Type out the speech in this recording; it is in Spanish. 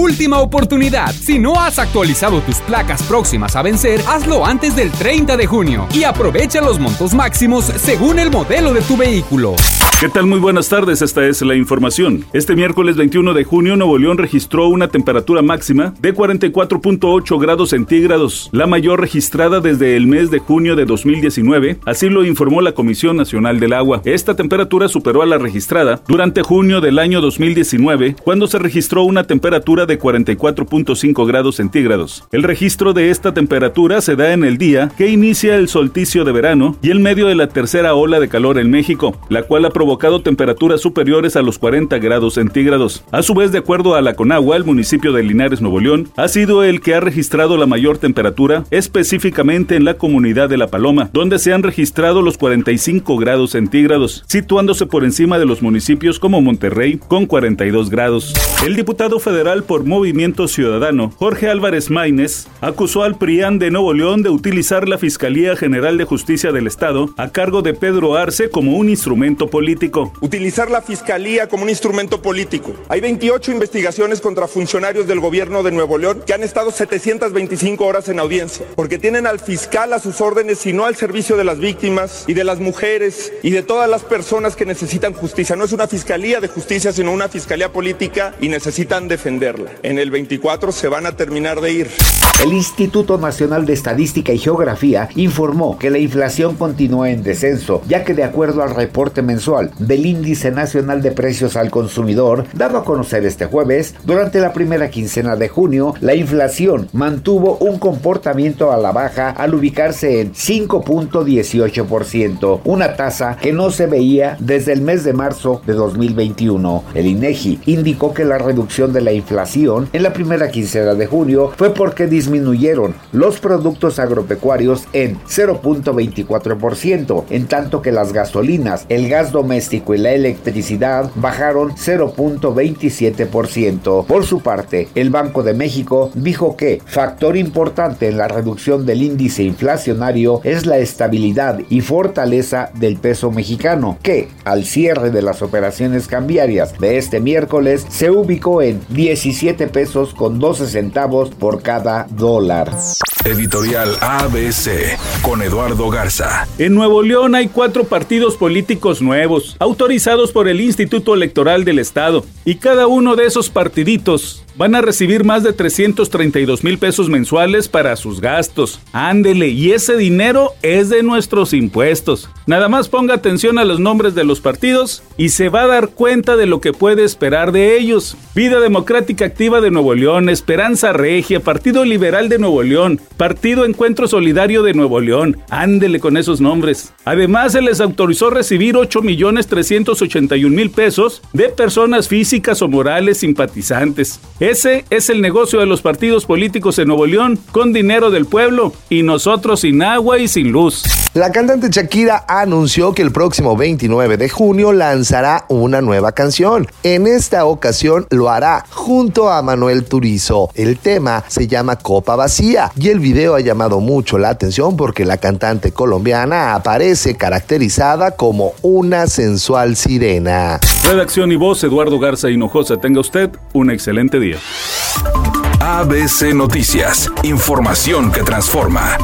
Última oportunidad. Si no has actualizado tus placas próximas a vencer, hazlo antes del 30 de junio y aprovecha los montos máximos según el modelo de tu vehículo. ¿Qué tal? Muy buenas tardes, esta es la información. Este miércoles 21 de junio, Nuevo León registró una temperatura máxima de 44.8 grados centígrados, la mayor registrada desde el mes de junio de 2019, así lo informó la Comisión Nacional del Agua. Esta temperatura superó a la registrada durante junio del año 2019, cuando se registró una temperatura de 44.5 grados centígrados. El registro de esta temperatura se da en el día que inicia el solsticio de verano y en medio de la tercera ola de calor en México, la cual ha provocado temperaturas superiores a los 40 grados centígrados. A su vez, de acuerdo a la Conagua, el municipio de Linares, Nuevo León, ha sido el que ha registrado la mayor temperatura, específicamente en la comunidad de La Paloma, donde se han registrado los 45 grados centígrados, situándose por encima de los municipios como Monterrey, con 42 grados. El diputado federal por Movimiento Ciudadano, Jorge Álvarez Maínez, acusó al PRIAN de Nuevo León de utilizar la Fiscalía General de Justicia del Estado a cargo de Pedro Arce como un instrumento político Utilizar la fiscalía como un instrumento político. Hay 28 investigaciones contra funcionarios del gobierno de Nuevo León que han estado 725 horas en audiencia, porque tienen al fiscal a sus órdenes y no al servicio de las víctimas y de las mujeres y de todas las personas que necesitan justicia. No es una fiscalía de justicia, sino una fiscalía política y necesitan defenderla. En el 24 se van a terminar de ir. El Instituto Nacional de Estadística y Geografía informó que la inflación continúa en descenso, ya que de acuerdo al reporte mensual del Índice Nacional de Precios al Consumidor, dado a conocer este jueves, durante la primera quincena de junio, la inflación mantuvo un comportamiento a la baja al ubicarse en 5.18%, una tasa que no se veía desde el mes de marzo de 2021. El INEGI indicó que la reducción de la inflación en la primera quincena de junio fue porque disminuyeron los productos agropecuarios en 0.24%, en tanto que las gasolinas, el gas doméstico, y la electricidad bajaron 0.27%. Por su parte, el Banco de México dijo que factor importante en la reducción del índice inflacionario es la estabilidad y fortaleza del peso mexicano, que al cierre de las operaciones cambiarias de este miércoles se ubicó en 17 pesos con 12 centavos por cada dólar. Editorial ABC con Eduardo Garza. En Nuevo León hay cuatro partidos políticos nuevos, autorizados por el Instituto Electoral del Estado, y cada uno de esos partiditos van a recibir más de 332 mil pesos mensuales para sus gastos. Ándele, y ese dinero es de nuestros impuestos. Nada más ponga atención a los nombres de los partidos y se va a dar cuenta de lo que puede esperar de ellos. Vida Democrática Activa de Nuevo León, Esperanza Regia, Partido Liberal de Nuevo León, Partido Encuentro Solidario de Nuevo León. Ándele con esos nombres. Además, se les autorizó recibir 8 millones 381 mil pesos de personas físicas o morales simpatizantes. Ese es el negocio de los partidos políticos en Nuevo León, con dinero del pueblo y nosotros sin agua y sin luz. La cantante Shakira anunció que el próximo 29 de junio lanzará una nueva canción. En esta ocasión lo hará junto a Manuel Turizo. El tema se llama Copa Vacía y el video ha llamado mucho la atención porque la cantante colombiana aparece caracterizada como una sensual sirena. Redacción y voz Eduardo Garza Hinojosa. Tenga usted un excelente día. ABC Noticias, información que transforma.